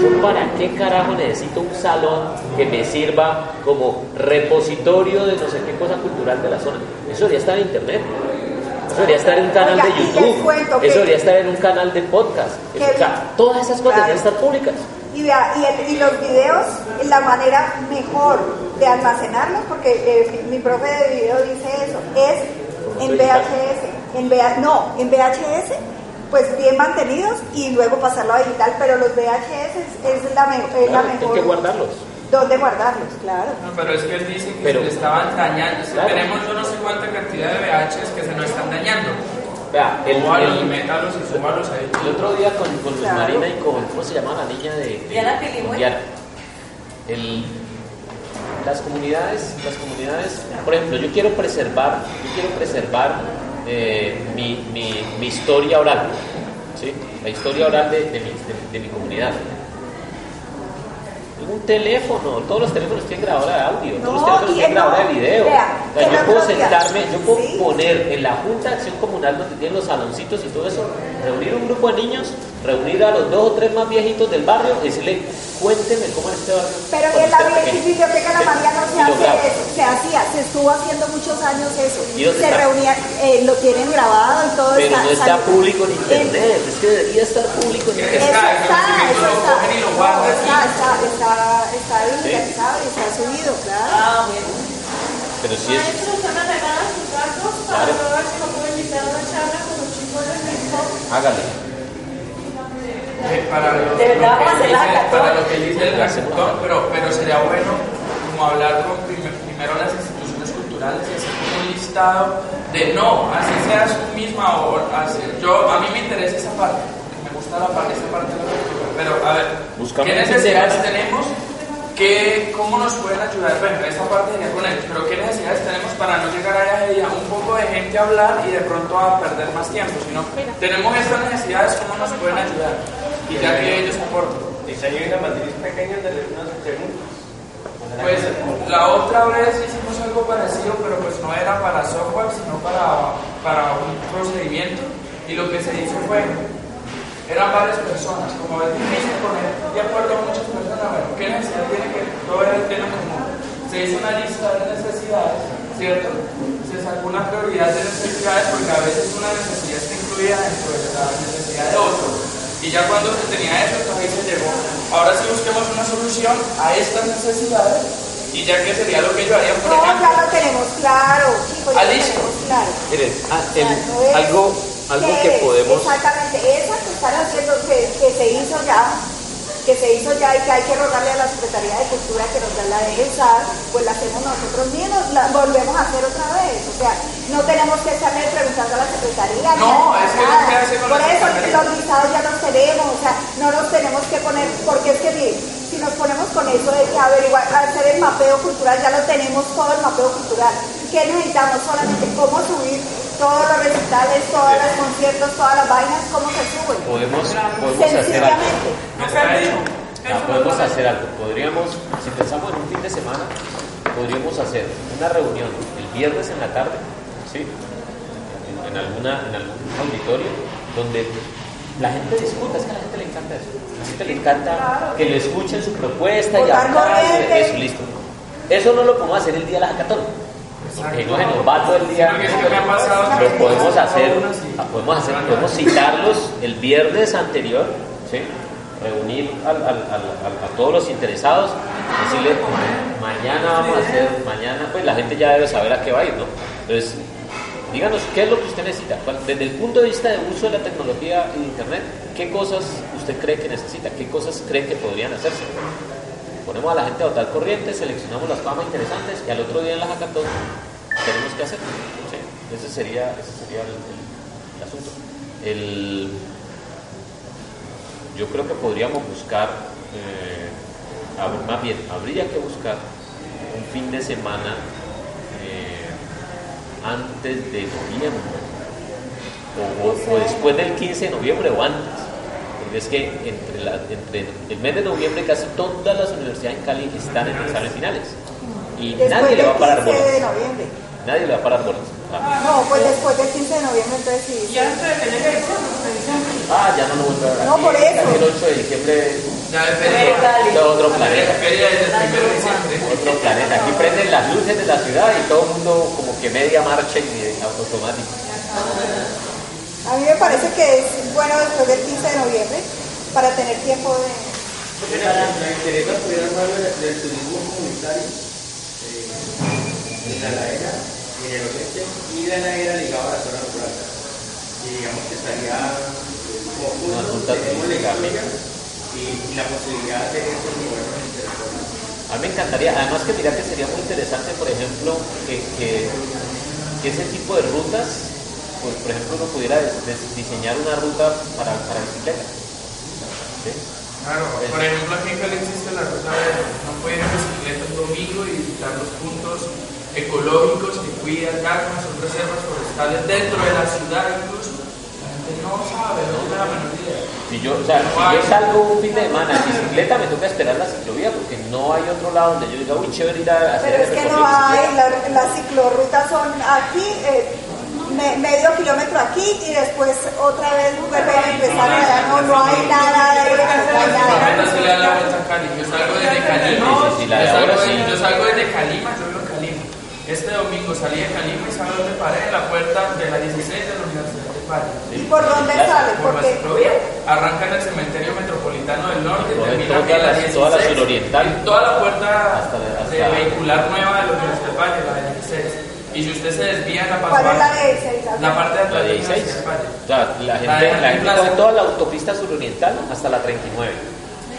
¿yo para qué carajo necesito un salón que me sirva como repositorio de no sé qué cosa cultural de la zona? Eso debería estar en internet. Eso debería estar en un canal Oiga, de YouTube. cuento Eso debería estar en un canal de podcast. Que- O sea, todas esas cosas deberían estar públicas. Y, vea, y, el- y los videos, la manera mejor de almacenarlos, porque eh, mi, profe de video dice eso, es en VHS. En VH, no, en VHS, pues bien mantenidos y luego pasarlo a digital, pero los VHS es, es la, me- es la Claro, hay mejor. que guardarlos. ¿Dónde guardarlos? Claro. No, pero es que él dice que Pero- se le estaban dañando. Claro. Tenemos yo no sé cuánta cantidad de VHs que se nos están dañando. Vea, el, y súmalos ahí. el otro día con, con Luz. Marina y con, ¿cómo se llama la niña de, de Diana? El, las comunidades, las comunidades, por ejemplo, yo quiero preservar, yo quiero preservar eh, mi, mi, mi historia oral, ¿sí? la historia oral de, de mi, de- de mi comunidad. Un teléfono, todos los teléfonos tienen grabadora de audio, todos los No, teléfonos tienen no, grabadora de video. vea, O sea, yo puedo propia- sentarme, yo puedo Sí. poner en la Junta de Acción Comunal donde tienen los saloncitos y todo eso, reunir un grupo de niños, reunir a los dos o tres más viejitos del barrio y decirle, cuéntenme cómo es este barrio. Pero en la usted era pequeño". biblioteca de la María no se hace eso, se hacía, se estuvo haciendo muchos años eso. ¿Y Se está? reunían, eh, lo tienen grabado y todo Pero no está salió. público en internet, es que debería estar público en Eso internet. está, Está, eso está. No, está, está, está, está digitalizado y está subido, claro. Ah, bueno. Pero sí es, Maestro, usted me regala sus datos para Claro. ver si lo puedo invitar a una charla con los chicos del hágale. Eh, para lo, De verdad, lo vamos a que dice, para lo que dice el una. pero, pero sería bueno como hablar con prim- primero las instituciones culturales y hacer como un listado de no, así seas tú misma o hacer, yo, a mí me interesa esa parte, me gusta la parte, esa parte de la cultura, pero a ver, Buscamos ¿qué necesidades tenemos? ¿Qué, ¿Cómo nos pueden ayudar? Bueno, esa parte sería con ellos, pero ¿qué necesidades tenemos para no llegar allá y a un poco de gente a hablar y de pronto a perder más tiempo? Sino, tenemos estas necesidades, ¿cómo nos pueden ayudar? Y ya que ellos aportan. Diseño de una matriz pequeña de unos segundos. Pues la otra vez hicimos algo parecido, pero pues no era para software, sino para, para un procedimiento. Y lo que se hizo fue, eran varias personas, como es difícil poner de acuerdo a muchas personas, bueno, ¿qué necesidad tiene que todo el tema en común? Se hizo una lista de necesidades, ¿cierto? Se sacó una prioridad de necesidades porque a veces una necesidad está incluida dentro de la necesidad de otro. Y ya cuando se tenía eso, entonces ahí se llegó. Ahora sí busquemos una solución a estas necesidades y ya que sería lo que yo haría, por No, ejemplo. ya lo tenemos claro, chicos, ya lo tenemos claro. Miren, ah, el- algo, algo que podemos... Exactamente, esa que están haciendo, que, que se hizo ya, que se hizo ya y que hay que rogarle a la Secretaría de Cultura que nos da la de usar, pues la hacemos nosotros mismos, la volvemos a hacer otra vez. O sea, no tenemos que estarle preguntando a la Secretaría. No, es que no se hace con Por la eso los listados ya los tenemos, o sea, no nos tenemos que poner, porque es que miren, si nos ponemos con eso de que averiguar, hacer el mapeo cultural, ya lo tenemos todo el mapeo cultural. ¿Qué necesitamos? Solamente cómo subir todos los recitales, todos los conciertos, todas las vainas, cómo se suben. Podemos, podemos hacer algo. Ah, podemos hacer algo. Podríamos, si pensamos en un fin de semana, podríamos hacer una reunión el viernes en la tarde, ¿sí? En, en alguna, en algún auditorio, donde la gente discuta, es que a la gente le encanta eso. A la gente le encanta que le escuchen su propuesta y hablar. corriente. Eso, listo. Eso no lo podemos hacer el día de la hackathon. Se nos va todo el día. Lo podemos hacer, ah, podemos hacer, podemos citarlos el viernes anterior, ¿sí? reunir al- al- al- al- a todos los interesados, decirle, mañana vamos a hacer, mañana, pues la gente ya debe saber a qué va a ir, ¿no? Entonces, díganos qué es lo que usted necesita. ¿Cuál- Desde el punto de vista de uso de la tecnología y de Internet, ¿qué cosas usted cree que necesita? ¿Qué cosas cree que podrían hacerse? Ponemos a la gente a votar corriente, seleccionamos las más interesantes y al otro día en la hackathon tenemos que hacer. ¿sí? Ese sería, ese sería el, el- el asunto. El- yo creo que podríamos buscar, eh, más bien, habría que buscar un fin de semana eh, antes de noviembre o, o- o después del 15 de noviembre o antes. Es que entre, la- entre el mes de noviembre casi todas las universidades en Cali están en exámenes finales. Y Después nadie le va a parar 15 de bolas. noviembre. Nadie le va a parar bolas. Ah, No, pues después del 15 de noviembre, entonces sí. Y antes de dicen, ah, ya no lo voy a ver. No, por eso. El 8 de diciembre Ya es otro planeta. Otro planeta. Aquí prenden las luces de la ciudad y todo el mundo como que media marcha y automático. A mí me parece que es bueno después del 15 de noviembre para tener tiempo de... La, interesa pudiera hablar del, turismo comunitario eh, en la ladera y en el oriente y de la ladera ligado a la zona rural. Y digamos que estaría como tenemos la turística, historia y, y la posibilidad de estos zonas. A mí me encantaría, además que mira que sería muy interesante, por ejemplo, que, que- que ese tipo de rutas, pues por ejemplo uno pudiera diseñar una ruta para, para bicicleta. ¿sí? Claro, por ejemplo, aquí en Cali existe la ruta de no puede ir en bicicleta un domingo y visitar los puntos ecológicos que cuidan, Gacma, son reservas forestales dentro de la ciudad incluso. La gente no sabe, no tiene la menor idea. Si yo, o sea, si yo salgo un fin de semana en bicicleta, me toca esperar la ciclovía porque no hay otro lado donde yo diga, uy, chévere ir a hacer Pero es que no hay, bicicleta". la- las ciclorrutas son aquí, eh, me- medio kilómetro aquí y después otra vez vuelven a empezar allá, no, no hay nada de no hay nada. Apenas se le da la vuelta a Cali. Yo salgo desde Calima. De yo, salgo de- salgo desde Calima, yo vivo en Calima. Este domingo salí de Calima y ¿sabes dónde paré? En la puerta de la 16 de la Universidad de Valle. ¿Y por dónde sale? Por ciclovía. Arranca en el cementerio metropolitano del norte, termina en la la- 16. toda la suroriental. y Toda la puerta de vehicular nueva de la Universidad del Valle, la de 16. Y si usted se desvía en la ¿cuál es la de 16? la parte de La atrás la 16. Universidad del Valle. O sea, la gente, la gente coge toda la autopista suroriental hasta la 39.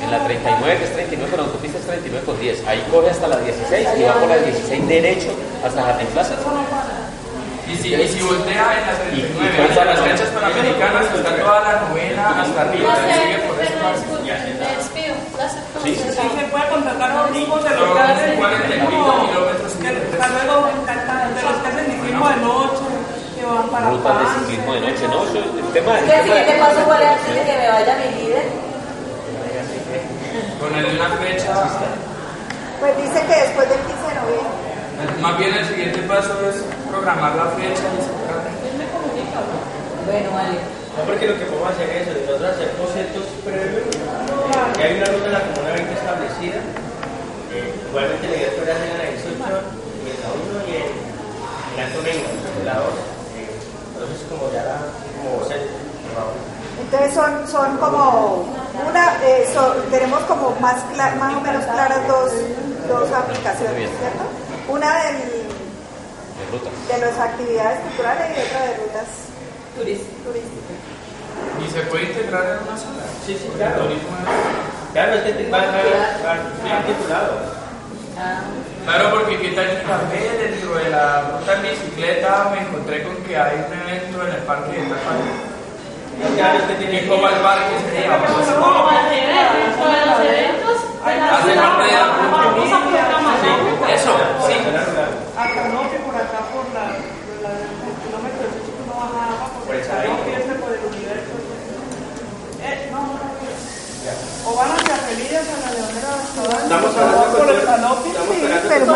En la 39, que es 39 con autopista, es 39 con 10. Ahí coge hasta la 16 y va por la 16 derecho hasta Jardín Plaza. Y si, y si voltea en la 39, Y- y pasa las la- canchas panamericanas, está toda la novena hasta arriba, No sé, sigue por pero me despido. Sí, sí, sí se puede contratar a amigos de locales, 40 y pico como kilómetros que hasta luego de los que hacen ciclismo de noche, que van para Rutas de ciclismo de noche, ¿no? Eso, el tema, ¿Qué siguiente paso cuál es antes de que me vaya mi líder? Ponerle una fecha. Pues dice que después del 15 de noviembre. Más bien el siguiente paso es programar la fecha y sacar. Bueno, vale. No, porque lo que podemos hacer es eso, nosotros hacer bocetos previos, y hay una ruta en la comuna 20 establecida, eh, igualmente la idea es poder 18 y en la 1 y en, la Tonengo, en la 2, eh, entonces como ya la, como boceto. Entonces son, son como una, eh, son- tenemos como más, cla- más o menos claras dos, dos aplicaciones, ¿cierto? Una del, de rutas. de las actividades culturales y otra de rutas turísticas. Y se puede integrar en una sola. Sí, sí, claro. turismo es- Claro, es que te van a van articulado. Ah, Claro, porque qué tal que café dentro de la ruta en bicicleta me encontré con que hay un evento en el parque de es que tiene ¿Y cómo el parque los eventos de la ciudad, a. Eso, sí. A Canopy, por acá, por la, por la el kilómetro 18 que uno bajaba, por Por el el Canopy, Saín. este por el universo. Eh, no, no, no. O van hacia Felices, a la Leonera, hasta Estamos hablando por el con- Canopy. estamos Sí, hablando pero con-